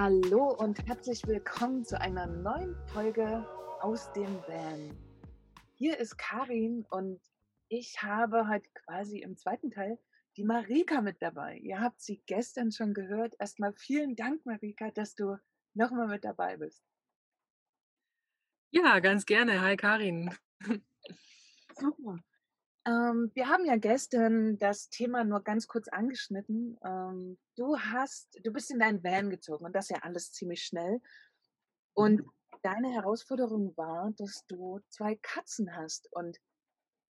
Hallo und herzlich willkommen zu einer neuen Folge aus dem Van. Hier ist Karin und ich habe heute quasi im zweiten Teil die Marika mit dabei. Ihr habt sie gestern schon gehört. Erstmal vielen Dank, Marika, dass du nochmal mit dabei bist. Ja, ganz gerne. Hi Karin. Super. Ähm, wir haben ja gestern das Thema nur ganz kurz angeschnitten. Ähm, du hast, du bist in dein Van gezogen und das ja alles ziemlich schnell. Und mhm. deine Herausforderung war, dass du zwei Katzen hast. Und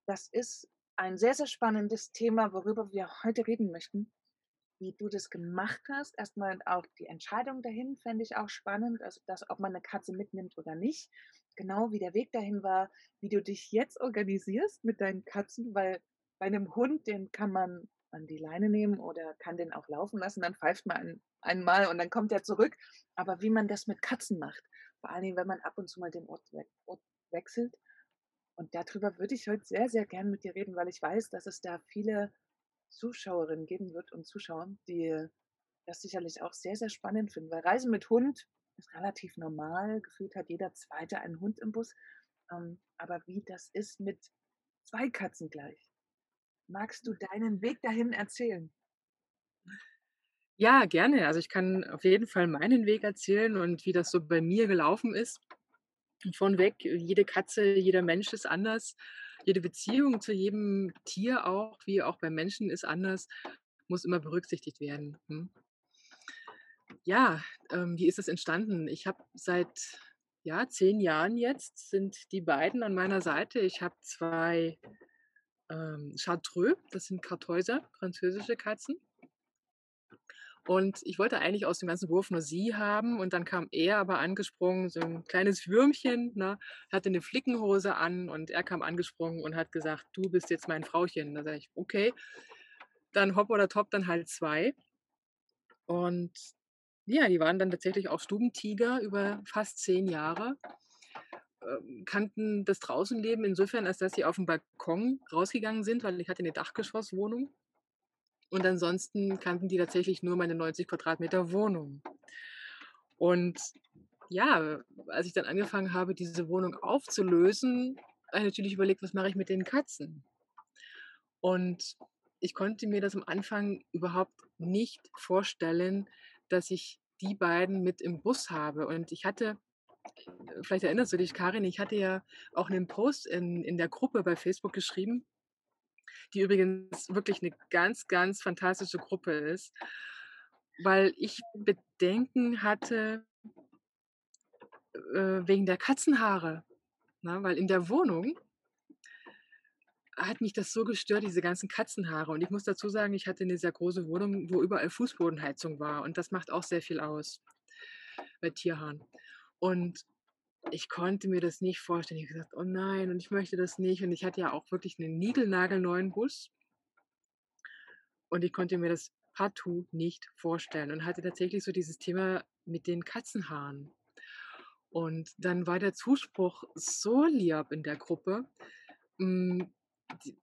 das ist ein sehr, sehr spannendes Thema, worüber wir heute reden möchten. Wie du das gemacht hast. Erstmal auch die Entscheidung dahin fände ich auch spannend, also das, ob man eine Katze mitnimmt oder nicht. Genau wie der Weg dahin war, wie du dich jetzt organisierst mit deinen Katzen, weil bei einem Hund, den kann man an die Leine nehmen oder kann den auch laufen lassen, dann pfeift man ein, einmal und dann kommt er zurück. Aber wie man das mit Katzen macht, vor allen Dingen, wenn man ab und zu mal den Ort, we Ort wechselt, und darüber würde ich heute sehr, sehr gern mit dir reden, weil ich weiß, dass es da viele Zuschauerinnen geben wird und Zuschauer, die das sicherlich auch sehr, sehr spannend finden. Weil Reisen mit Hund ist relativ normal. Gefühlt hat jeder Zweite einen Hund im Bus. Ähm, aber wie das ist mit zwei Katzen gleich. Magst du deinen Weg dahin erzählen? Ja, gerne. Also ich kann auf jeden Fall meinen Weg erzählen und wie das so bei mir gelaufen ist von weg. Jede Katze, jeder Mensch ist anders. Jede Beziehung zu jedem Tier auch, wie auch beim Menschen, ist anders, muss immer berücksichtigt werden. Hm? Ja, ähm, wie ist es entstanden? Ich habe seit ja, zehn Jahren jetzt sind die beiden an meiner Seite. Ich habe zwei ähm, Chartreux, das sind Kartäuser, französische Katzen. Und ich wollte eigentlich aus dem ganzen Wurf nur sie haben. Und dann kam er aber angesprungen, so ein kleines Würmchen, ne, hatte eine Flickenhose an und er kam angesprungen und hat gesagt, du bist jetzt mein Frauchen. Da sage ich, okay. Dann hopp oder top, dann halt zwei. Und ja, die waren dann tatsächlich auch Stubentiger über fast zehn Jahre ähm, kannten das Draußenleben insofern, als dass sie auf dem Balkon rausgegangen sind, weil ich hatte eine Dachgeschosswohnung und ansonsten kannten die tatsächlich nur meine 90 Quadratmeter Wohnung. Und ja, als ich dann angefangen habe, diese Wohnung aufzulösen, habe ich natürlich überlegt, was mache ich mit den Katzen? Und ich konnte mir das am Anfang überhaupt nicht vorstellen, dass ich die beiden mit im Bus habe. Und ich hatte, vielleicht erinnerst du dich, Karin, ich hatte ja auch einen Post in, in der Gruppe bei Facebook geschrieben, die übrigens wirklich eine ganz, ganz fantastische Gruppe ist, weil ich Bedenken hatte äh, wegen der Katzenhaare. Na, ne? weil in der Wohnung hat mich das so gestört, diese ganzen Katzenhaare. Und ich muss dazu sagen, ich hatte eine sehr große Wohnung, wo überall Fußbodenheizung war. Und das macht auch sehr viel aus bei Tierhaaren. Und ich konnte mir das nicht vorstellen. Ich habe gesagt, oh nein, und ich möchte das nicht. Und ich hatte ja auch wirklich einen niegelnagelneuen Bus. Und ich konnte mir das partout nicht vorstellen und hatte tatsächlich so dieses Thema mit den Katzenhaaren. Und dann war der Zuspruch so lieb in der Gruppe. Hm,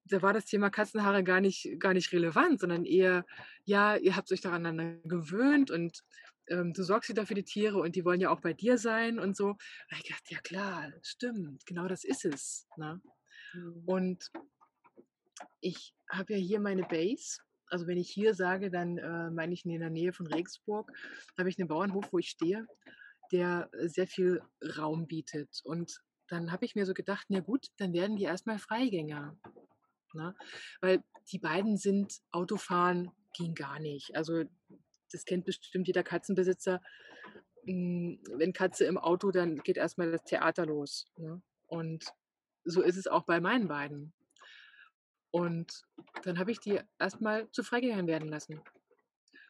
da war das Thema Katzenhaare gar nicht, gar nicht relevant, sondern eher, ja, ihr habt euch daran gewöhnt und ähm, du sorgst wieder für die Tiere und die wollen ja auch bei dir sein und so. Und ich dachte, ja klar, stimmt, genau das ist es. Ne? Mhm. Und ich habe ja hier meine Base. Also wenn ich hier sage, dann äh, meine ich in der Nähe von Regensburg, habe ich einen Bauernhof, wo ich stehe, der sehr viel Raum bietet. Und dann habe ich mir so gedacht, na gut, dann werden die erstmal Freigänger. Ne? Weil die beiden sind Autofahren ging gar nicht. Also das kennt bestimmt jeder Katzenbesitzer. Hm, wenn Katze im Auto, dann geht erstmal das Theater los. Ne? Und so ist es auch bei meinen beiden. Und dann habe ich die erstmal zu Freigängern werden lassen.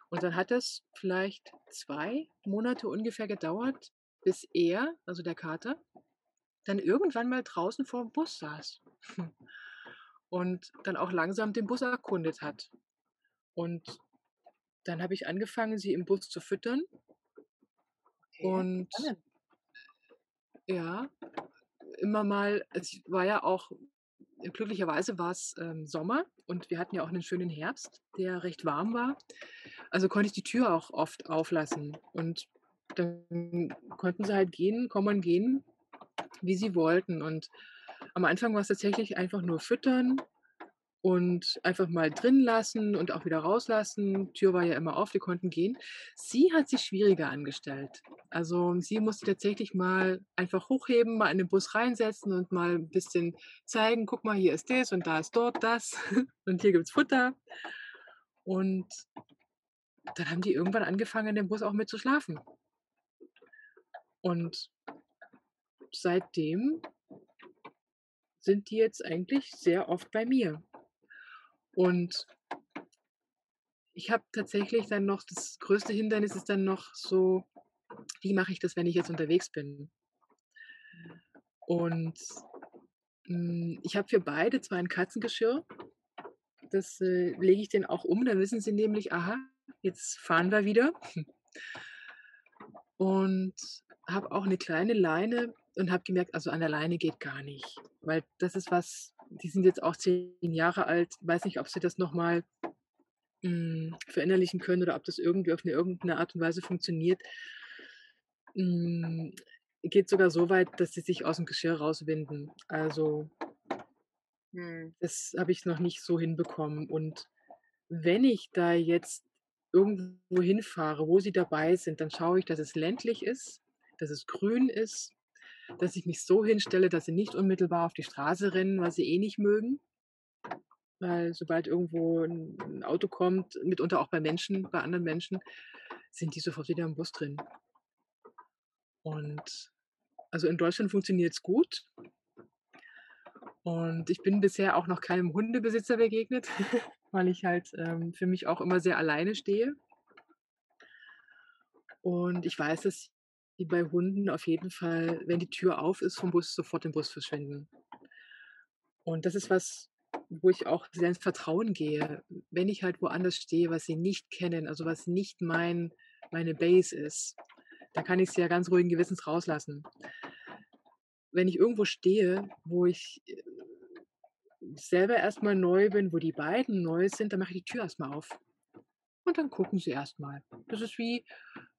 Und dann hat es vielleicht zwei Monate ungefähr gedauert, bis er, also der Kater, dann irgendwann mal draußen vor dem Bus saß und dann auch langsam den Bus erkundet hat. Und dann habe ich angefangen, sie im Bus zu füttern. Okay. Und ja, immer mal, es war ja auch, glücklicherweise war es ähm, Sommer und wir hatten ja auch einen schönen Herbst, der recht warm war. Also konnte ich die Tür auch oft auflassen. Und dann konnten sie halt gehen kommen und gehen, wie sie wollten. Und am Anfang war's tatsächlich einfach nur füttern und einfach mal drin lassen und auch wieder rauslassen. Tür war ja immer auf, die konnten gehen. Sie hat sich schwieriger angestellt. Also, sie musste tatsächlich mal einfach hochheben, mal in den Bus reinsetzen und mal 'n bisschen zeigen: „Guck mal, hier ist das und da ist dort das und hier gibt's Futter.“ Und dann haben die irgendwann angefangen, in dem Bus auch mit zu schlafen. Und seitdem sind die jetzt eigentlich sehr oft bei mir. Und ich habe tatsächlich dann noch das größte Hindernis ist dann noch so: Wie mache ich das, wenn ich jetzt unterwegs bin? Und, hm, ich habe für beide zwar ein Katzengeschirr, das, äh, lege ich denen auch um, dann wissen sie nämlich: „Aha, jetzt fahren wir wieder.“ Und habe auch 'ne kleine Leine und habe gemerkt, also, an der Leine geht gar nicht, weil das ist was die sind jetzt auch 10 Jahre alt. Weiß nicht, ob sie das noch mal, hm, verinnerlichen können oder ob das irgendwie auf 'ne irgend 'ne Art und Weise funktioniert. Hm, geht sogar so weit, dass sie sich aus'm Geschirr rauswinden. Also Mhm. das habe ich noch nicht so hinbekommen. Und wenn ich da jetzt irgendwo hinfahre, wo sie dabei sind, dann schaue ich, dass es ländlich ist, dass es grün ist, dass ich mich so hinstelle, dass sie nicht unmittelbar auf die Straße rennen, was sie eh nicht mögen. Weil sobald irgendwo 'n 'n Auto kommt, mitunter auch bei Menschen bei anderen Menschen, sind die sofort wieder im Bus drin. Und also, in Deutschland funktioniert's gut. Und ich bin bisher auch noch keinem Hundebesitzer begegnet, weil ich halt, ähm, für mich auch immer sehr alleine stehe. Und ich weiß, dass die bei Hunden auf jeden Fall, wenn die Tür auf ist vom Bus, sofort im Bus verschwinden. Und das ist was, wo ich auch sehr ins Vertrauen gehe. Wenn ich halt woanders stehe, was sie nicht kennen, also, was nicht mein meine Base ist, da kann ich sie ja ganz ruhigen Gewissens rauslassen. Wenn ich irgendwo stehe, wo ich, äh, selber erst mal neu bin, wo die beiden neu sind, dann mache ich die Tür erst mal auf. Und dann gucken sie erst mal. Das ist wie,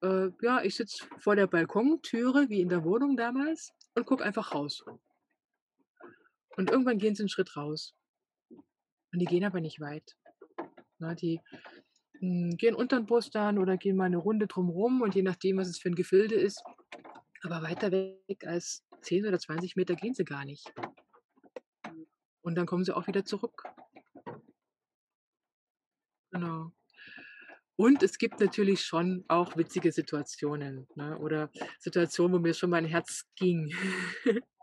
äh, ja, ich sitze vor der Balkontüre wie in der Wohnung damals und gucke einfach raus. Und irgendwann gehen sie 'n Schritt raus. Und die gehen aber nicht weit. Ne, die, hm, gehen unter 'n Bus dann oder gehen mal 'ne Runde drum rum und je nachdem, was es für 'n Gefilde ist aber weiter weg als 10 oder 20 Meter gehen sie gar nicht. Und dann kommen sie auch wieder zurück. Genau. Und es gibt natürlich schon auch witzige Situationen, ne, oder Situationen, wo mir schon mein Herz ging.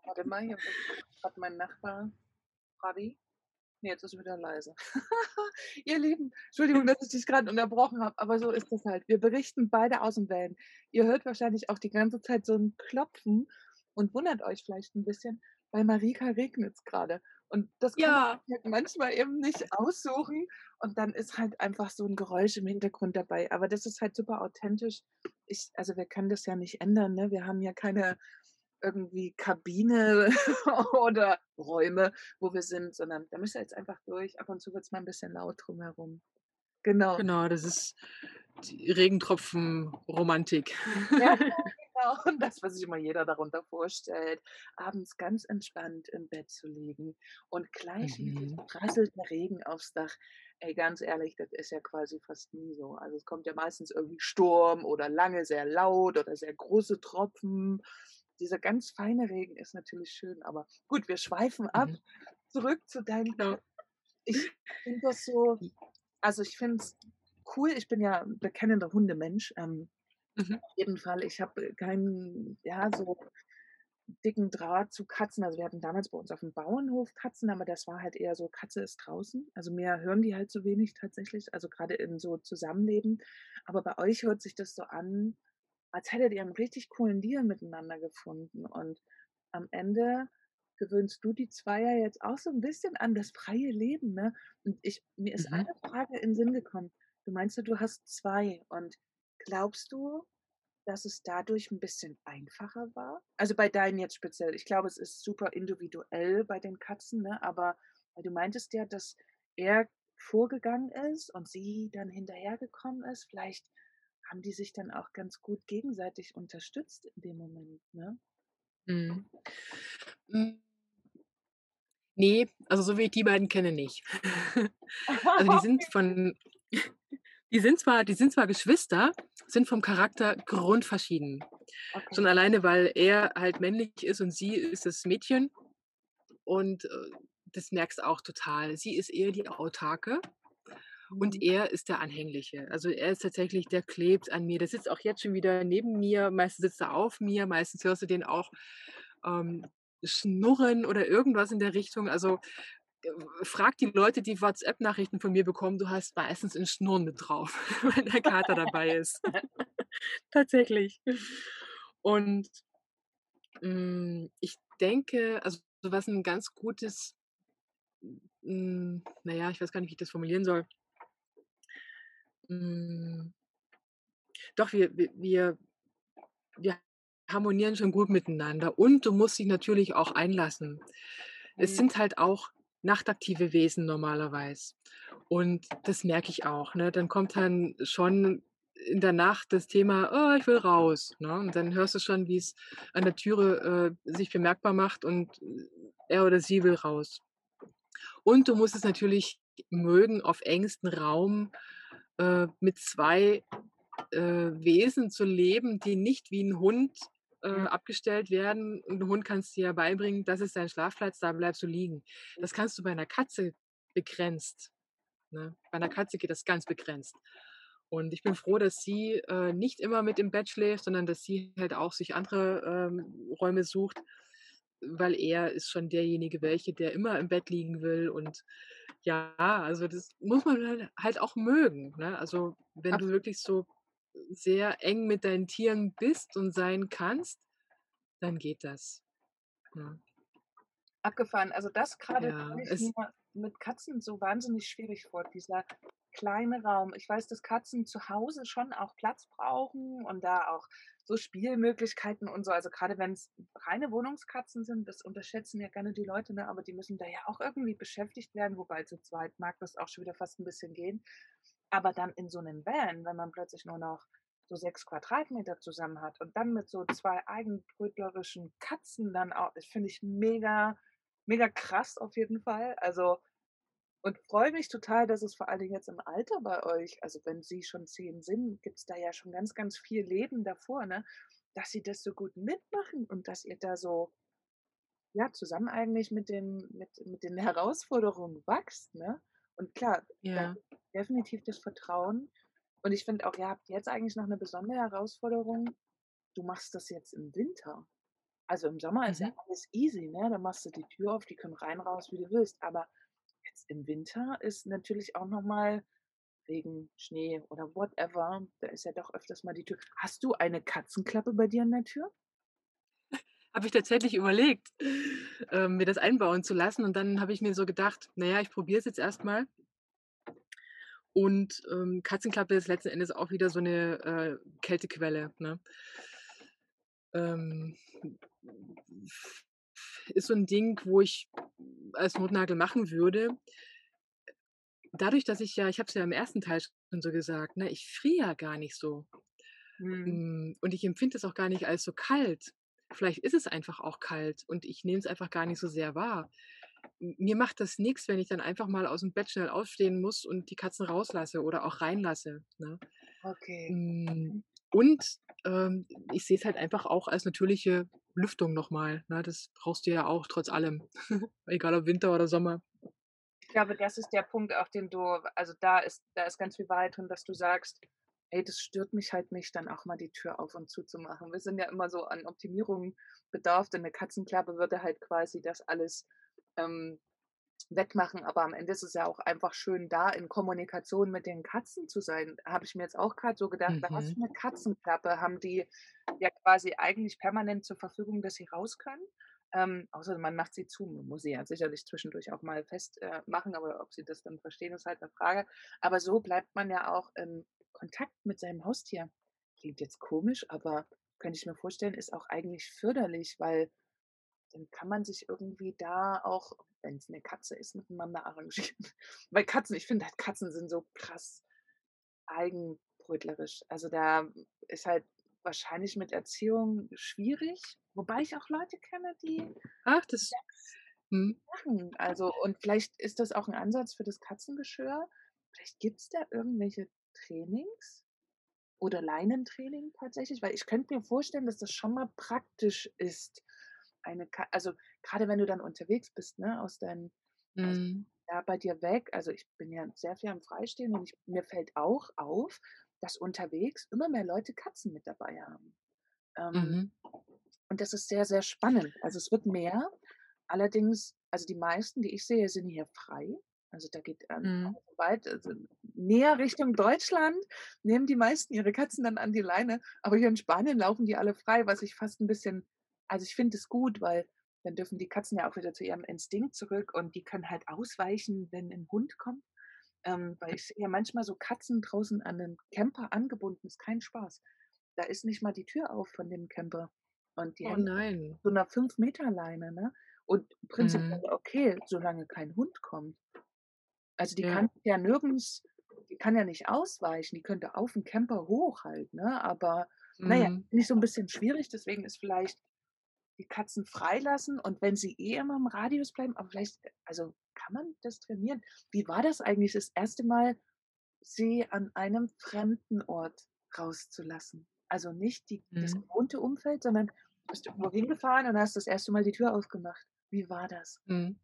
Warte mal, hier grad mein Nachbar Trabi. Ne, jetzt ist er wieder leise. Ihr Lieben, Entschuldigung, dass ich dich grad unterbrochen habe, aber so ist das halt. Wir berichten beide aus'm Van. Ihr hört wahrscheinlich auch die ganze Zeit so 'n Klopfen und wundert euch vielleicht 'n bisschen. Bei Marika regnet's grade. Und das kann man Ja. sich halt manchmal eben nicht aussuchen und dann ist halt einfach so 'n Geräusch im Hintergrund dabei. Aber das ist halt super authentisch. Ich also, wir können das ja nicht ändern, ne? Wir haben ja keine irgendwie Kabine oder Räume, wo wir sind, sondern da müsst ihr jetzt einfach durch. Ab und zu wird's mal 'n bisschen laut drumherum. Genau. Genau, das ist die Regentropfen-Romantik. Ja, genau. Und das, was sich immer jeder darunter vorstellt, abends ganz entspannt im Bett zu liegen und gleichmäßig Mhm. prasselt der Regen aufs Dach. Ey, ganz ehrlich, das ist ja quasi fast nie so. Also, es kommt ja meistens irgendwie Sturm oder lange sehr laut oder sehr große Tropfen. Dieser ganz feine Regen ist natürlich schön, aber gut, wir schweifen ab. Mhm. Zurück zu deinen Genau. Ich finde das so also, ich finde es cool. Ich bin ja bekennender Hundemensch. Ähm, Mhm. auf jeden Fall. Ich habe keinen, ja, so dicken Draht zu Katzen. Also, wir hatten damals bei uns auf'm Bauernhof Katzen, aber das war halt eher so, Katze ist draußen. Also, mehr hören die halt so wenig tatsächlich, also, grade in so Zusammenleben. Aber bei euch hört sich das so an, als hättet ihr 'n richtig coolen Deal miteinander gefunden. Und am Ende gewöhnst du die 2 ja jetzt auch so 'n bisschen an das freie Leben, ne? Und ich mir ist Mhm. eine Frage in Sinn gekommen. Du meinst ja, du hast 2 und glaubst du, dass es dadurch 'n bisschen einfacher war? Also, bei deinen jetzt speziell. Ich glaube, es ist super individuell bei den Katzen, ne, aber weil du meintest ja, dass er vorgegangen ist und sie dann hinterhergekommen ist. Vielleicht haben die sich dann auch ganz gut gegenseitig unterstützt in dem Moment, ne? Mhm. Hm. Ne, also so wie ich die beiden kenne, nicht. Also, die sind von die sind zwar die sind zwar Geschwister, sind vom Charakter grundverschieden. Okay. Schon alleine, weil er halt männlich ist und sie ist das Mädchen und, äh, das merkst du auch total. Sie ist eher die Autarke und Mhm. er ist der Anhängliche. Also, er ist tatsächlich der klebt an mir. Der sitzt auch jetzt schon wieder neben mir. Meistens sitzt er auf mir, meistens hörst du den auch, ähm, schnurren oder irgendwas in der Richtung. Also, frag die Leute, die WhatsApp-Nachrichten von mir bekommen, du hast meistens 'n Schnurren mit drauf, wenn der Kater dabei ist. Tatsächlich. Und, hm, ich denke, also, was 'n ganz gutes hm, na ja, ich weiß gar nicht, wie ich das formulieren soll. Hm. Doch, wir wir wir wir harmonieren schon gut miteinander und du musst dich natürlich auch einlassen. Es Mhm. sind halt auch nachtaktive Wesen normalerweise und das merke ich auch, ne? Dann kommt dann schon in der Nacht das Thema: „Oh, ich will raus“, ne? Und dann hörst du schon, wie's an der Türe, äh, sich bemerkbar macht und er oder sie will raus. Und du musst es natürlich mögen, auf engstem Raum, äh, mit 2, äh, Wesen zu leben, die nicht wie 'n Hund, äh, abgestellt werden. 'N Hund kannst du ja beibringen: „Das ist dein Schlafplatz, da bleibst du liegen.“ Mhm. Das kannst du bei 'ner Katze begrenzt, ne? Bei 'ner Katze geht das ganz begrenzt. Und ich bin froh, dass sie, äh, nicht immer mit im Bett schläft, sondern dass sie halt auch sich andere, ähm, Räume sucht, weil er ist schon derjenige welche, der immer im Bett liegen will und ja, also, das muss man halt halt auch mögen, ne? Also, wenn du Absolut. wirklich so sehr eng mit deinen Tieren bist und sein kannst, dann geht das, ne? Abgefahren. Also, das grade Ja, ich mir es mit Katzen so wahnsinnig schwierig vor, dieser kleine Raum. Ich weiß, dass Katzen zu Hause schon auch Platz brauchen und da auch so Spielmöglichkeiten und so. Also, grade wenn's reine Wohnungskatzen sind, das unterschätzen ja gerne die Leute, ne, aber die müssen da ja auch irgendwie beschäftigt werden, wobei zu zweit mag das auch schon wieder fast 'n bisschen gehen. Aber dann in so 'nem Van, wenn man plötzlich nur noch so 6 Quadratmeter zusammen hat und dann mit so 2 eigenbrötlerischen Katzen dann auch das finde ich mega mega krass auf jeden Fall. Also und freue mich total, dass es vor allen Dingen jetzt im Alter bei euch also, wenn sie schon 10 sind, gibt's da ja schon ganz, ganz viel Leben davor, ne, dass sie das so gut mitmachen und dass ihr da so ja, zusammen eigentlich mit den mit mit den Herausforderungen wächst, ne? Und klar, da Ja. Definitiv das Vertrauen. Und ich finde auch, ihr habt jetzt eigentlich noch 'ne besondere Herausforderung. Du machst das jetzt im Winter. Also, im Sommer ist ja Mhm. alles easy, ne? Da machst du die Tür auf, die können rein, raus, wie du willst. Aber jetzt im Winter ist natürlich auch noch mal Regen, Schnee oder whatever, da ist ja doch öfters mal die Tür hast du eine Katzenklappe bei dir an der Tür? Habe ich tatsächlich überlegt, ähm, mir das einbauen zu lassen und dann habe ich mir so gedacht: „Na ja, ich probiere es jetzt erst mal.“ Und, ähm, Katzenklappe ist letzten Endes auch wieder so 'ne, äh, Kältequelle, ne? Ähm, ist so 'n Ding, wo ich als Notnagel machen würde. Dadurch, dass ich ja ich habe es ja im 1. Teil schon so gesagt, ne, ich friere ja gar nicht so. Mhm. Hm, und ich empfinde das auch gar nicht als so kalt. Vielleicht ist es einfach auch kalt und ich nehme es einfach gar nicht so sehr wahr. Mir macht das nix, wenn ich dann einfach mal aus'm Bett schnell aufstehen muss und die Katzen rauslasse oder auch reinlasse, ne? Okay. Mhm. und, ähm, ich sehe es halt einfach auch als natürliche Lüftung noch mal, ne? Das brauchst du ja auch trotz allem, egal ob Winter oder Sommer. Ich glaube, das ist der Punkt, auch den du also, da ist da ist ganz viel Wahrheit drin, dass du sagst: „Ey, das stört mich halt nicht, dann auch mal die Tür auf und zu zu machen.“ Wir sind ja immer so an Optimierung bedarft und 'ne Katzenklappe würde halt quasi das alles, ähm, wettmachen, aber am Ende ist es ja auch einfach schön, da in Kommunikation mit den Katzen zu sein. Habe ich mir jetzt auch grad so gedacht, bei was Mhm. für 'ne Katzenklappe haben die ja quasi eigentlich permanent zur Verfügung, dass sie raus können? Ähm, außer man macht sie zu. Man muss sie ja sicherlich zwischendurch auch mal fest, äh, aber ob sie das dann verstehen, ist halt 'ne Frage. Aber so bleibt man ja auch in Kontakt mit seinem Haustier. Klingt jetzt komisch, aber könnte ich mir vorstellen, ist auch eigentlich förderlich, weil dann kann man sich irgendwie da auch, wenn's 'ne Katze ist, miteinander arrangieren. Weil Katzen ich finde halt, Katzen sind so krass eigen aufbrötlerisch. Also, da ist halt wahrscheinlich mit Erziehung schwierig, wobei ich auch Leute kenne, die Ach, das das mhm. machen. Also und vielleicht ist das auch 'n Ansatz für das Katzengeschirr. Vielleicht gibt's da irgendwelche Trainings oder Leinentraining tatsächlich, weil ich könnte mir vorstellen, dass das schon mal praktisch ist, eine also, grade wenn du dann unterwegs bist, ne, aus deinen aus Mhm. da bei dir weg also, ich bin ja sehr viel am Freistehen und ich mir fällt auch auf, dass unterwegs immer mehr Leute Katzen mit dabei haben. Ähm, Mhm. und das ist sehr, sehr spannend. Also, es wird mehr. Allerdings also, die meisten, die ich sehe, sind hier frei. Also, da geht, ähm, Mhm. weit also, näher Richtung Deutschland nehmen die meisten ihre Katzen dann an die Leine, aber hier in Spanien laufen die alle frei, was ich fast 'n bisschen also, ich finde es gut, weil dann dürfen die Katzen ja auch wieder zu ihrem Instinkt zurück und die können halt ausweichen, wenn 'n Hund kommt. Ähm, weil ich sehe ja manchmal so Katzen draußen an 'nen Camper angebunden, ist kein Spaß. Da ist nicht mal die Tür auf von dem Camper und die Oh nein. so 'ner 5 Meter Leine, ne? Und prinzipiell Mhm. okay, solange kein Hund kommt. Also, die Ja. kann ja nirgends die kann ja nicht ausweichen, die könnte auf 'n Camper hoch halt, ne? Aber Mhm. finde ich so 'n bisschen schwierig, deswegen ist vielleicht die Katzen freilassen und wenn sie eh immer im Radius bleiben aber vielleicht also, kann man das trainieren? Wie war das eigentlich das 1. Mal, sie an einem fremden Ort rauszulassen? Also, nicht die das Mhm. gewohnte Umfeld, sondern bist irgendwo hingefahren und hast das 1. Mal die Tür aufgemacht. Wie war das? Mhm.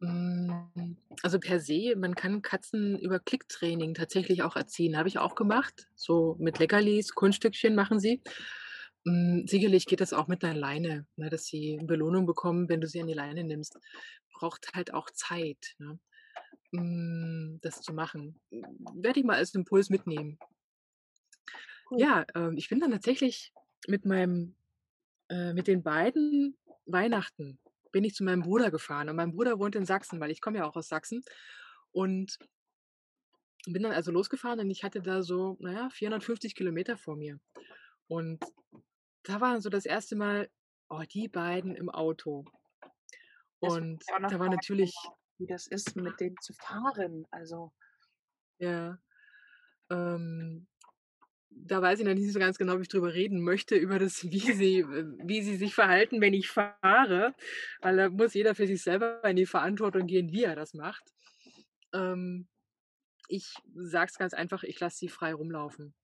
Hm, also, per se, man kann Katzen über Klicktraining tatsächlich auch erziehen. Habe ich auch gemacht, so mit Leckerlis, Kunststückchen machen sie. Hm, sicherlich geht das auch mit 'ner Leine, ne, dass sie Belohnung bekommen, wenn du sie an die Leine nimmst. Braucht halt auch Zeit, ne, hm, das zu machen. Werde ich mal als Impuls mitnehmen. Cool. Ja, ähm, ich bin dann tatsächlich mit meinem äh, mit den beiden Weihnachten bin ich zu meinem Bruder gefahren und mein Bruder wohnt in Sachsen, weil ich komme ja auch aus Sachsen und bin dann also losgefahren und ich hatte da so, na ja, 450 Kilometer vor mir. Und da war so das 1. Mal, oh, die beiden im Auto. Und da war fragen, natürlich wie das ist, mit denen zu fahren. Also Ja, ähm, da weiß ich noch nicht so ganz genau, ob ich drüber reden möchte, über das, wie sie wie sie sich verhalten, wenn ich fahre, weil da muss jeder für sich selber in die Verantwortung gehen, wie er das macht. Ähm, ich sage es ganz einfach, ich lasse sie frei rumlaufen.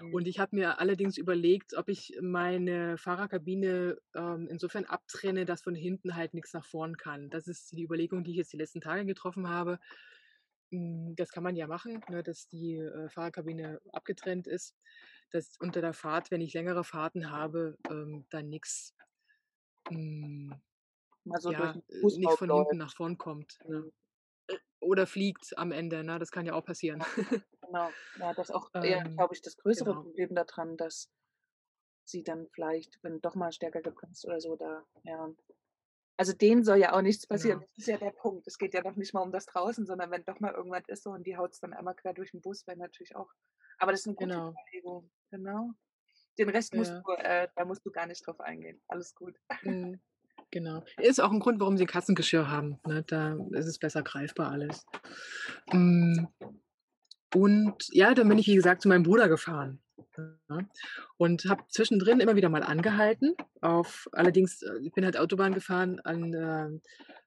Mhm. Und ich habe mir allerdings überlegt, ob ich meine Fahrerkabine, ähm, insofern abtrenne, dass von hinten halt nix nach vorn kann. Das ist die Überlegung, die ich jetzt die letzten Tage getroffen habe. Hm, das kann man ja machen, ne, dass die, äh, Fahrerkabine abgetrennt ist, dass unter der Fahrt, wenn ich längere Fahrten habe, ähm, dann nix hm, Mal so durch ja, äh, Fußraum von hinten nach vorn kommt, ne? Mhm. Oder fliegt am Ende, ne? Das kann ja auch passieren. Ja, genau. Ja, das auch eher, Ähm, glaube ich, das größere genau. Problem da dran, dass sie dann vielleicht, wenn doch mal stärker gebremst oder so da ja. Also, denen soll ja auch nichts passieren. Genau. Das ist ja der Punkt. Es geht ja noch nicht mal um das draußen, sondern wenn doch mal irgendwas ist so und die haut's dann einmal quer durch 'n Bus, wäre natürlich auch aber das ist 'ne gute Genau. Überlegung, genau. Den Rest musst Ja. du äh, da musst du gar nicht drauf eingehen. Alles gut. Mhm, genau. Ist auch 'n Grund, warum sie Katzengeschirr haben, ne? Da ist es besser greifbar alles. Hm, und ja, dann bin ich, wie gesagt, zu meinem Bruder gefahren, ne, und habe zwischendrin immer wieder mal angehalten auf allerdings äh, ich bin halt Autobahn gefahren an, ähm,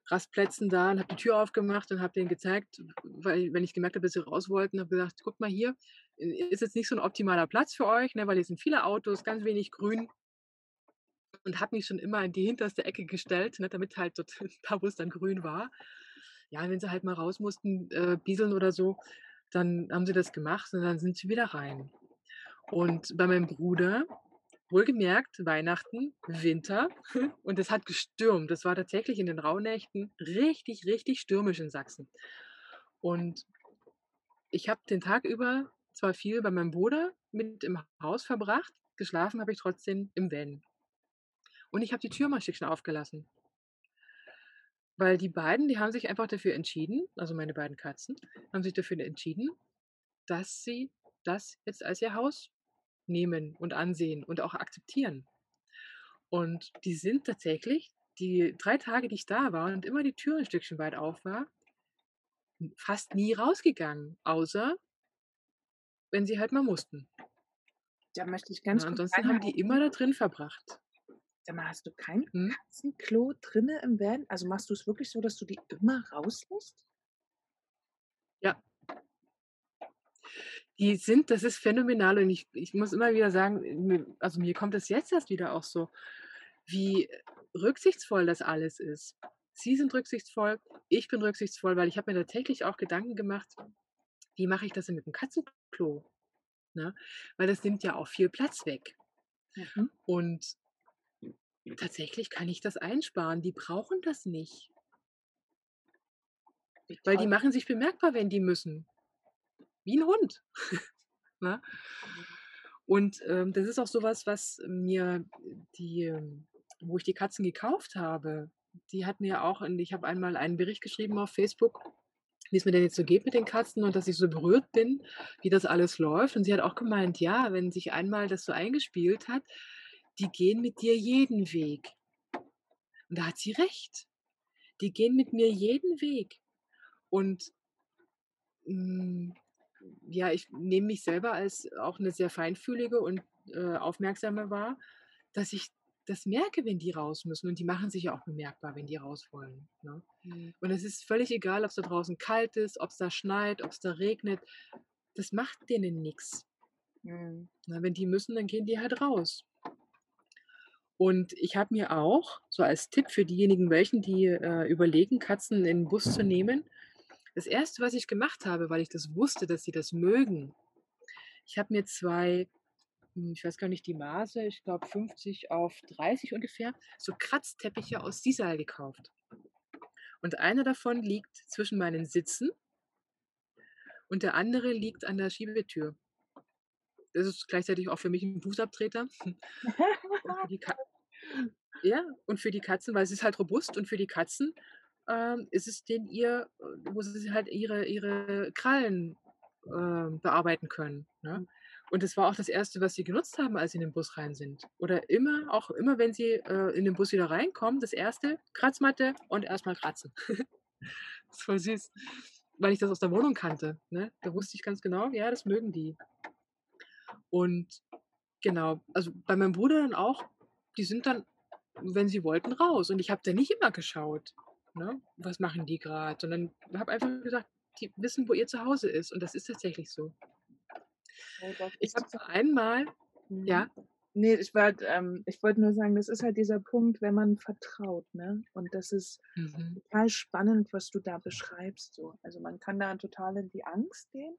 Rastplätzen da und habe die Tür aufgemacht und habe denen gezeigt, weil wenn ich gemerkt habe, dass sie raus wollten, habe gesagt: „Guckt mal hier, i ist jetzt nicht so 'n optimaler Platz für euch, ne, weil hier sind viele Autos, ganz wenig Grün.“ Und habe mich schon immer in die hinterste Ecke gestellt, ne, damit halt dort da, wo es dann grün war ja, wenn sie halt mal raus mussten, äh, pieseln oder so, dann haben sie das gemacht und dann sind sie wieder rein. Und bei meinem Bruder, wohlgemerkt Weihnachten, Winter und es hat gestürmt. Es war tatsächlich in den Rauhnächten richtig, richtig stürmisch in Sachsen. Und ich habe den Tag über zwar viel bei meinem Bruder mit im Haus verbracht, geschlafen habe ich trotzdem im Van. Und ich habe die Tür mal Stückchen aufgelassen. Weil die beiden, die haben sich einfach dafür entschieden also, meine beiden Katzen, haben sich dafür entschieden, dass sie das jetzt als ihr Haus nehmen und ansehen und auch akzeptieren. Und die sind tatsächlich die 3 Tage, die ich da war und immer die Tür 'n Stückchen weit auf war fast nie rausgegangen, außer wenn sie halt mal mussten. Da möchte ich ganz kurz ansonsten haben die immer da drin verbracht. Sag mal, hast du kein Mhm. Katzenklo drinne im Van? Also, machst du's wirklich so, dass du die immer rauslässt? Ja. Die sind das ist phänomenal und ich ich muss immer wieder sagen, also, mir kommt das jetzt erst wieder auch so, wie rücksichtsvoll das alles ist. Sie sind rücksichtsvoll, ich bin rücksichtsvoll, weil ich habe mir tatsächlich auch Gedanken gemacht, wie mache ich das denn mit dem Katzenklo, ne? Weil das nimmt ja auch viel Platz weg. Mhm. Und tatsächlich kann ich das einsparen. Die brauchen das nicht. Wie Weil die machen sich bemerkbar, wenn die müssen. Wie 'n Hund, ne? Mhm. Und, ähm, das ist auch so was, mir die wo ich die Katzen gekauft habe, die hat mir auch und ich habe einmal einen Bericht geschrieben auf Facebook, wie's mir denn jetzt so geht mit den Katzen und dass ich so berührt bin, wie das alles läuft. Und sie hat auch gemeint: „Ja, wenn sich einmal das so eingespielt hat, die gehen mit dir jeden Weg.“ Und da hat sie recht. Die gehen mit mir jeden Weg. Und hm, ja, ich nehme mich selber als auch 'ne sehr feinfühlige und, äh, aufmerksame wahr, dass ich das merke, wenn die raus müssen und die machen sich ja auch bemerkbar, wenn die raus wollen, ne? Mhm. Und es ist völlig egal, ob's da draußen kalt ist, ob's da schneit, ob's da regnet. Das macht denen nix. Mhm. Wenn die müssen, dann gehen die halt raus. Und ich habe mir auch, so als Tipp für diejenigen welchen, die, äh, überlegen, Katzen in 'n Bus zu nehmen das 1., was ich gemacht habe, weil ich das wusste, dass sie das mögen ich habe mir 2, hm, ich weiß gar nicht die Maße, ich glaube 50 auf 30 ungefähr, so Kratzteppiche aus Sisal gekauft. Und einer davon liegt zwischen meinen Sitzen und der andere liegt an der Schiebetür. Das ist gleichzeitig auch für mich 'n Fußabtreter. Und für die Ka ja, und für die Katzen, weil es ist halt robust und für die Katzen, ähm, ist es denen ihr wo sie halt ihre ihre Krallen, ähm, bearbeiten können, ne? Mhm. Und das war auch das 1., was sie genutzt haben, als sie in den Bus rein sind. Oder immer auch immer, wenn sie, äh, in den Bus wieder reinkommen, das 1. Kratzmatte und erst mal kratzen. Ist voll süß, weil ich das aus der Wohnung kannte, ne? Da wusste ich ganz genau, ja, das mögen die. Und genau, also, bei meinem Bruder dann auch, die sind dann, wenn sie wollten, raus. Und ich habe da nicht immer geschaut, ne, was machen die grad, sondern habe einfach gesagt, die wissen, wo ihr Zuhause ist und das ist tatsächlich so. Oh, Ich habe total einmal Mhm. ja? Ne, ich wollte ähm, ich wollte nur sagen, das ist halt dieser Punkt, wenn man vertraut, ne? Und das ist Mhm. total spannend, was du da beschreibst so. Also, man kann da total in die Angst gehen.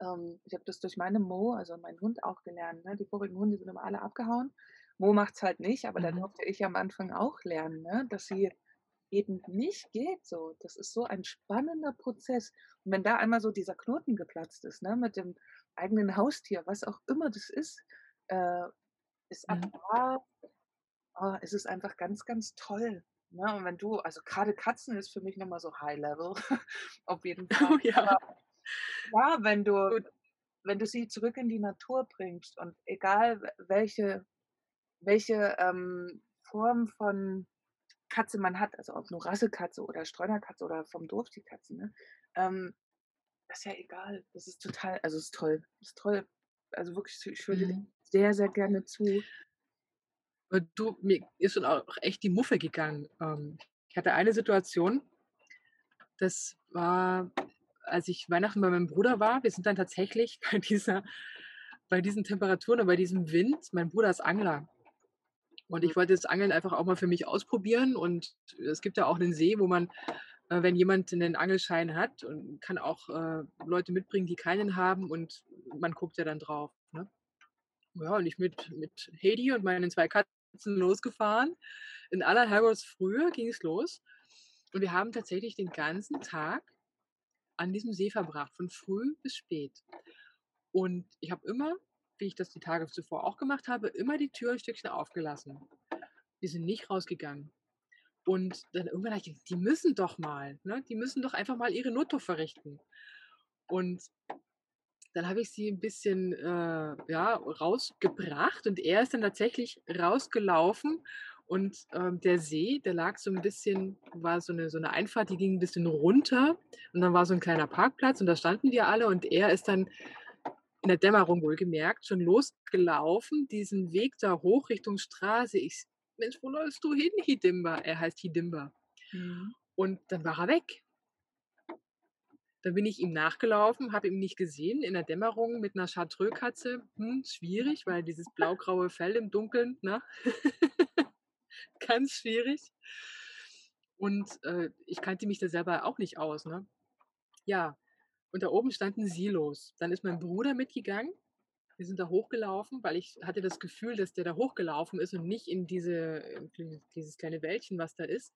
Ähm, ich habe das durch meine Mo, also, meinen Hund auch gelernt, ne? Die vorigen Hunde sind immer alle abgehauen. Mo macht's halt nicht, aber da Mhm. durfte ich am Anfang auch lernen, ne, dass sie eben nicht geht so. Das ist so ein spannender Prozess. Und wenn da einmal so dieser Knoten geplatzt ist, ne, mit dem eigenen Haustier, was auch immer das ist, äh, ist ab Mhm. da oh, ist es einfach ganz, ganz toll, ne? Und wenn du also, grade Katzen ist für mich noch mal so High Level auf jeden Fall. Oh ja. Ja, wenn du Gut. wenn du sie zurück in die Natur bringst und egal welche welche, ähm, Form von Katze man hat, also, ob nur Rassekatze oder Streunerkatze oder vom Dorf die Katzen, ne? Ähm, das ist ja egal. Das ist total also, ist toll. Ist toll. Also, wirklich, ich höre da Mhm. sehr, sehr gerne zu. Äh, du, mir ist schon auch echt die Muffe gegangen. Ähm, ich hatte eine Situation das war, als ich Weihnachten bei meinem Bruder war. Wir sind dann tatsächlich bei dieser bei diesen Temperaturen und bei diesem Wind mein Bruder ist Angler. Und Mhm. ich wollte das Angeln einfach auch mal für mich ausprobieren und es gibt ja auch 'nen See, wo man äh, wenn jemand 'nen Angelschein hat und kann auch, äh, Leute mitbringen, die keinen haben und man guckt ja dann drauf, ne? Ja, und ich mit mit Heidi und meinen 2 Katzen losgefahren. In aller Herrgottsfrühe ging's los. Und wir haben tatsächlich den ganzen Tag an diesem See verbracht, von früh bis spät. Und ich habe immer, wie ich das die Tage zuvor auch gemacht habe, immer die Tür 'n Stückchen aufgelassen. Wir sind nicht rausgegangen. Und dann irgendwann habe ich „Die müssen doch mal, ne? Die müssen doch einfach mal ihre Notdurft verrichten.“ Und dann habe ich sie 'n bisschen, äh, ja, rausgebracht und er ist dann tatsächlich rausgelaufen und, ähm, der See, der lag so 'n bisschen war so 'ne so 'ne Einfahrt, die ging 'n bisschen runter und dann war so 'n kleiner Parkplatz und da standen wir alle und er ist dann in der Dämmerung wohlgemerkt, schon losgelaufen, diesen Weg da hoch Richtung Straße. Ich, Mensch, wo läufst du hin, Hidimba? Er heißt Hidimba. Mhm. Und dann war er weg. Dann bin ich ihm nachgelaufen, habe ihn nicht gesehen, in der Dämmerung mit einer Chartreux-Katze. Hm, schwierig, weil dieses blau-graue Fell im Dunkeln, ne? Ganz schwierig. Und äh, ich kannte mich da selber auch nicht aus, ne? Ja, und da oben standen Silos. Dann ist mein Bruder mitgegangen. Wir sind da hochgelaufen, weil ich hatte das Gefühl, dass der da hochgelaufen ist und nicht in diese, dieses kleine Wäldchen, was da ist.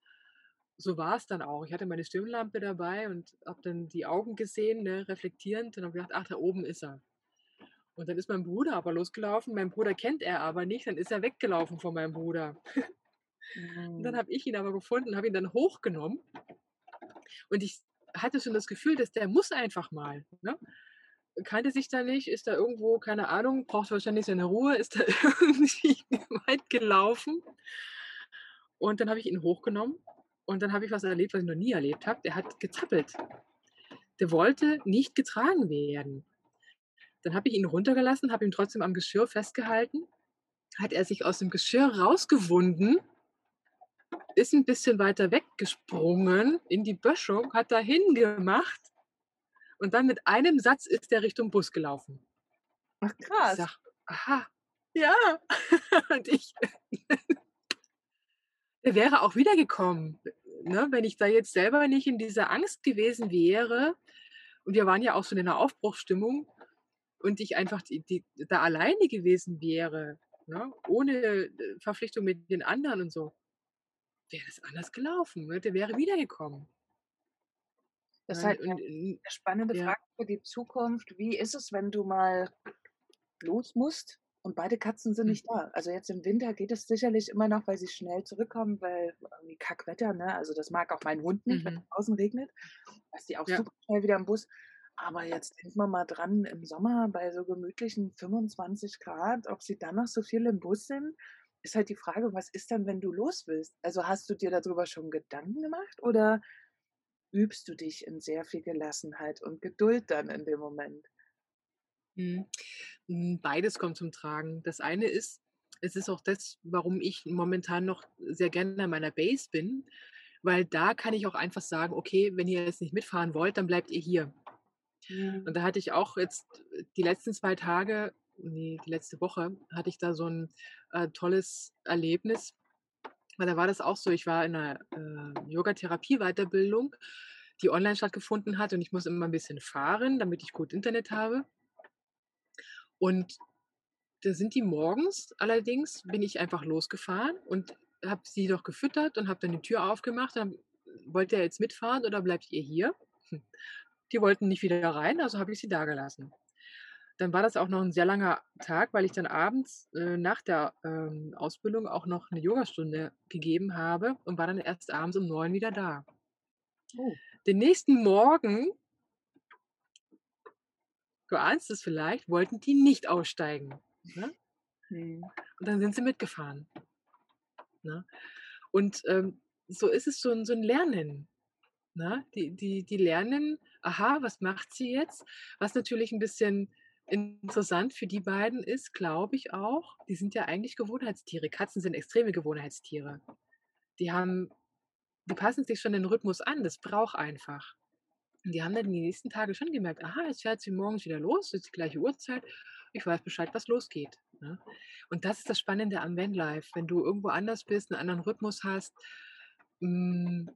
So war es dann auch. Ich hatte meine Stirnlampe dabei und habe dann die Augen gesehen, ne, reflektierend, und habe gedacht, ach, da oben ist er. Und dann ist mein Bruder aber losgelaufen. Mein Bruder kennt er aber nicht. Dann ist er weggelaufen von meinem Bruder. Und dann Mhm. habe ich ihn aber gefunden, habe ihn dann hochgenommen. Und ich hatte schon das Gefühl, dass der muss einfach mal. Ne? Kannte sich da nicht, ist da irgendwo, keine Ahnung, braucht wahrscheinlich seine Ruhe, ist da irgendwie weit gelaufen. Und dann habe ich ihn hochgenommen und dann habe ich was erlebt, was ich noch nie erlebt habe. Der hat gezappelt. Der wollte nicht getragen werden. Dann habe ich ihn runtergelassen, habe ihn trotzdem am Geschirr festgehalten. Hat er sich aus dem Geschirr rausgewunden, ist ein bisschen weiter weggesprungen in die Böschung, hat da hingemacht und dann mit einem Satz ist er Richtung Bus gelaufen. Ach Ich krass. sag, aha, ja. Und ich, der wäre auch wiedergekommen, ne? wenn ich da jetzt selber nicht in dieser Angst gewesen wäre. Und wir waren ja auch schon in einer Aufbruchsstimmung und ich einfach die, die, da alleine gewesen wäre, ne? ohne äh, Verpflichtung mit den anderen und so, wäre das anders gelaufen. Ne? Der wäre wiedergekommen. Das ist halt Und, eine äh, spannende ja. Frage für die Zukunft. Wie ist es, wenn du mal los musst und beide Katzen sind Hm. nicht da? Also jetzt im Winter geht es sicherlich immer noch, weil sie schnell zurückkommen, weil irgendwie Kackwetter, ne? Also das mag auch mein Hund nicht, wenn Mhm. es draußen regnet. Da ist die auch Ja. super schnell wieder im Bus. Aber jetzt denken wir mal dran, im Sommer bei so gemütlichen 25 Grad, ob sie dann noch so viel im Bus sind, ist halt die Frage, was ist dann, wenn du los willst? Also hast du dir darüber schon Gedanken gemacht oder übst du dich in sehr viel Gelassenheit und Geduld dann in dem Moment? Mhm. Hm, beides kommt zum Tragen. Das eine ist es ist auch das, warum ich momentan noch sehr gerne an meiner Base bin, weil da kann ich auch einfach sagen: „Okay, wenn ihr jetzt nicht mitfahren wollt, dann bleibt ihr hier.“ Mhm. Und da hatte ich auch jetzt die letzten 2 Tage ne, die letzte Woche hatte ich da so 'n, äh, tolles Erlebnis. Weil da war das auch so, ich war in 'ner, äh, Yogatherapie-Weiterbildung, die online stattgefunden hat und ich muss immer 'n bisschen fahren, damit ich gut Internet habe. Und da sind die morgens allerdings bin ich einfach losgefahren und habe sie noch gefüttert und habe dann die Tür aufgemacht und habe „Wollt ihr jetzt mitfahren oder bleibt ihr hier?“ Hm. Die wollten nicht wieder rein, also habe ich sie dagelassen. Dann war das auch noch 'n sehr langer Tag, weil ich dann abends, äh, nach der, ähm, Ausbildung auch noch 'ne Yogastunde gegeben habe und war dann erst abends um 9 wieder da. Oh. Den nächsten Morgen du ahnst es vielleicht, wollten die nicht aussteigen, ne? Mhm. Und dann sind sie mitgefahren, ne? Und, ähm, so ist es so 'n so 'n Lernen, ne? Die die die lernen: „Aha, was macht sie jetzt?“ Was natürlich 'n bisschen interessant für die beiden ist, glaube ich auch, die sind ja eigentlich Gewohnheitstiere. Katzen sind extreme Gewohnheitstiere. Die haben die passen sich schon den Rhythmus an, das braucht einfach. Und die haben dann die nächsten Tage schon gemerkt: „Aha, jetzt fährt sie morgens wieder los, ist die gleiche Uhrzeit. Ich weiß Bescheid, was losgeht“, ne? Und das ist das Spannende am Vanlife, wenn du irgendwo anders bist, 'n anderen Rhythmus hast, hm,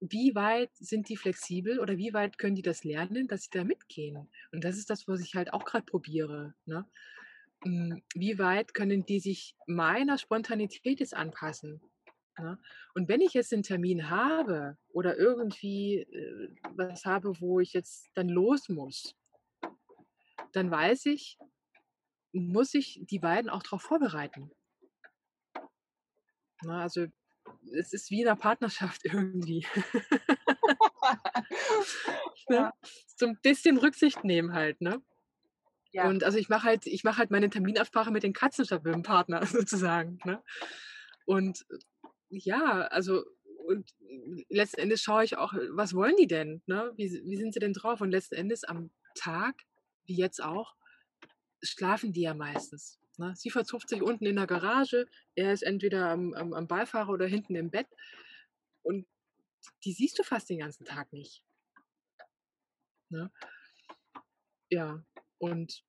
wie weit sind die flexibel oder wie weit können die das lernen, dass sie da mitgehen? Und das ist das, was ich halt auch grad probiere, ne? Hm, wie weit können die sich meiner Spontanität jetzt anpassen, ne? Und wenn ich jetzt 'n Termin habe oder irgendwie, äh, was habe, wo ich jetzt dann los muss dann weiß ich, muss ich die beiden auch drauf vorbereiten. Ne, also, es ist wie in 'ner Partnerschaft irgendwie. Ne? So 'n bisschen Rücksicht nehmen halt, ne? Ja. Und also, ich mache halt ich mache halt meine Terminabsprache mit den Katzen statt mit dem Partner sozusagen, ne? Und, äh, ja, also und letzten Endes schaue ich auch, was wollen die denn, ne? Wie wie sind sie denn drauf? Und letzten Endes am Tag, wie jetzt auch, schlafen die ja meistens. Ne? Sie verzupft sich unten in der Garage, er ist entweder am, am, am Beifahrer oder hinten im Bett und die siehst du fast den ganzen Tag nicht. Ne? Ja, und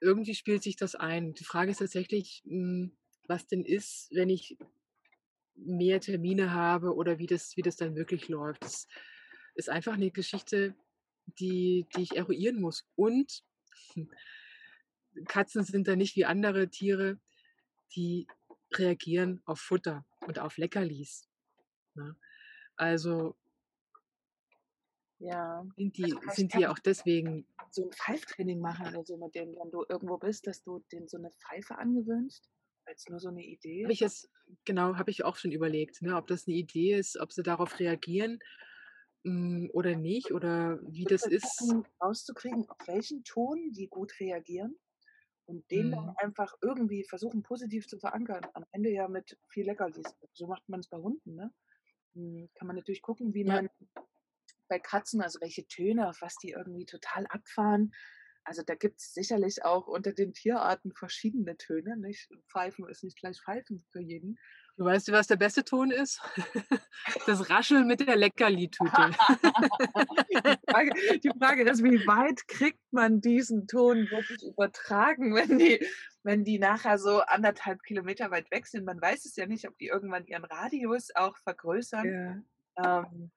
irgendwie spielt sich das ein. Die Frage ist tatsächlich, hm, was denn ist, wenn ich mehr Termine habe oder wie das, wie das dann wirklich läuft. Das ist einfach eine Geschichte, die, die ich eruieren muss. Und Katzen sind da nicht wie andere Tiere, die reagieren auf Futter und auf Leckerlis. Ne? Also ja. sind die, also sind die auch deswegen. So ein Pfeiftraining machen oder so mit dem, wenn du irgendwo bist, dass du denen so eine Pfeife angewöhnst? Als nur so eine Idee? Habe ich jetzt, genau, habe ich auch schon überlegt, ne, ob das eine Idee ist, ob sie darauf reagieren mh, hm, oder nicht oder wie das ist. Rauszukriegen, auf welchen Ton die gut reagieren und den mhm. dann einfach irgendwie versuchen, positiv zu verankern. Am Ende ja mit viel Leckerlis. So macht man es bei Hunden, ne? Hm, kann man natürlich gucken, wie man ja. bei Katzen, also welche Töne, auf was die irgendwie total abfahren. Also da gibt es sicherlich auch unter den Tierarten verschiedene Töne. Nicht? Pfeifen ist nicht gleich Pfeifen für jeden. Du weißt, was der beste Ton ist? Das Rascheln mit der Leckerli-Tüte. die, Frage, die Frage ist, wie weit kriegt man diesen Ton wirklich übertragen, wenn die, wenn die nachher so anderthalb Kilometer weit weg sind? Man weiß es ja nicht, ob die irgendwann ihren Radius auch vergrößern. Ja. Ähm,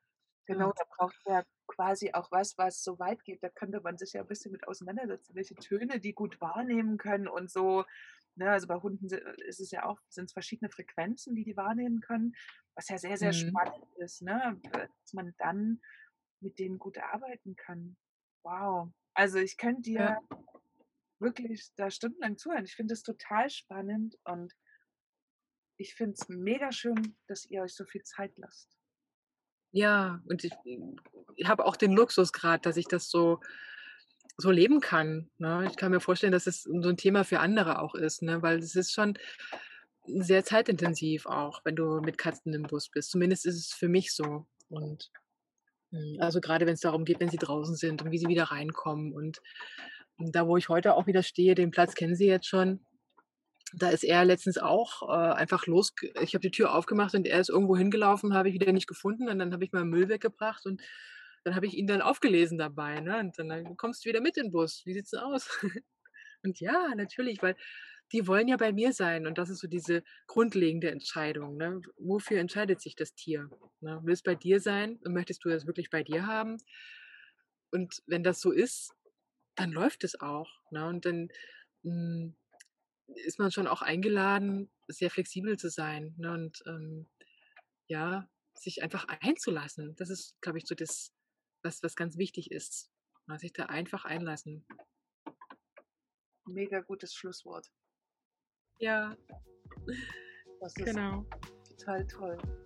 genau, da braucht ja quasi auch was, was so weit geht. Da könnte man sich ja ein bisschen mit auseinandersetzen, welche Töne die gut wahrnehmen können und so Ne, also bei Hunden äh, ist es ja auch, sind es verschiedene Frequenzen, die die wahrnehmen können, was ja sehr, sehr mhm. spannend ist, ne? dass man dann mit denen gut arbeiten kann. Wow. Also ich könnte dir ja. wirklich da stundenlang zuhören. Ich finde es total spannend und ich finde es mega schön, dass ihr euch so viel Zeit lasst. Ja, und ich, ich habe auch den Luxus gerade, dass ich das so so leben kann. Ne? Ich kann mir vorstellen, dass es so ein Thema für andere auch ist, ne? weil es ist schon sehr zeitintensiv auch, wenn du mit Katzen im Bus bist. Zumindest ist es für mich so. Und hm, also gerade wenn es darum geht, wenn sie draußen sind und wie sie wieder reinkommen. Und, und da, wo ich heute auch wieder stehe, den Platz kennen sie jetzt schon. Da ist er letztens auch äh, einfach los. Ich habe die Tür aufgemacht und er ist irgendwo hingelaufen, habe ich wieder nicht gefunden. Und dann habe ich mal Müll weggebracht und dann habe ich ihn dann aufgelesen dabei, ne? Und dann, dann kommst du wieder mit in den Bus. Wie sieht's denn aus? und ja, natürlich, weil die wollen ja bei mir sein. Und das ist so diese grundlegende Entscheidung. Ne? Wofür entscheidet sich das Tier? Ne? Will es bei dir sein und möchtest du das wirklich bei dir haben? Und wenn das so ist, dann läuft es auch. Ne? Und dann mh, hm, ist man schon auch eingeladen, sehr flexibel zu sein. Ne? Und ähm, ja, sich einfach einzulassen. Das ist, glaube ich, so das, was, was ganz wichtig ist. Man sich da einfach einlassen. Mega gutes Schlusswort. Ja. Das ist genau. total toll.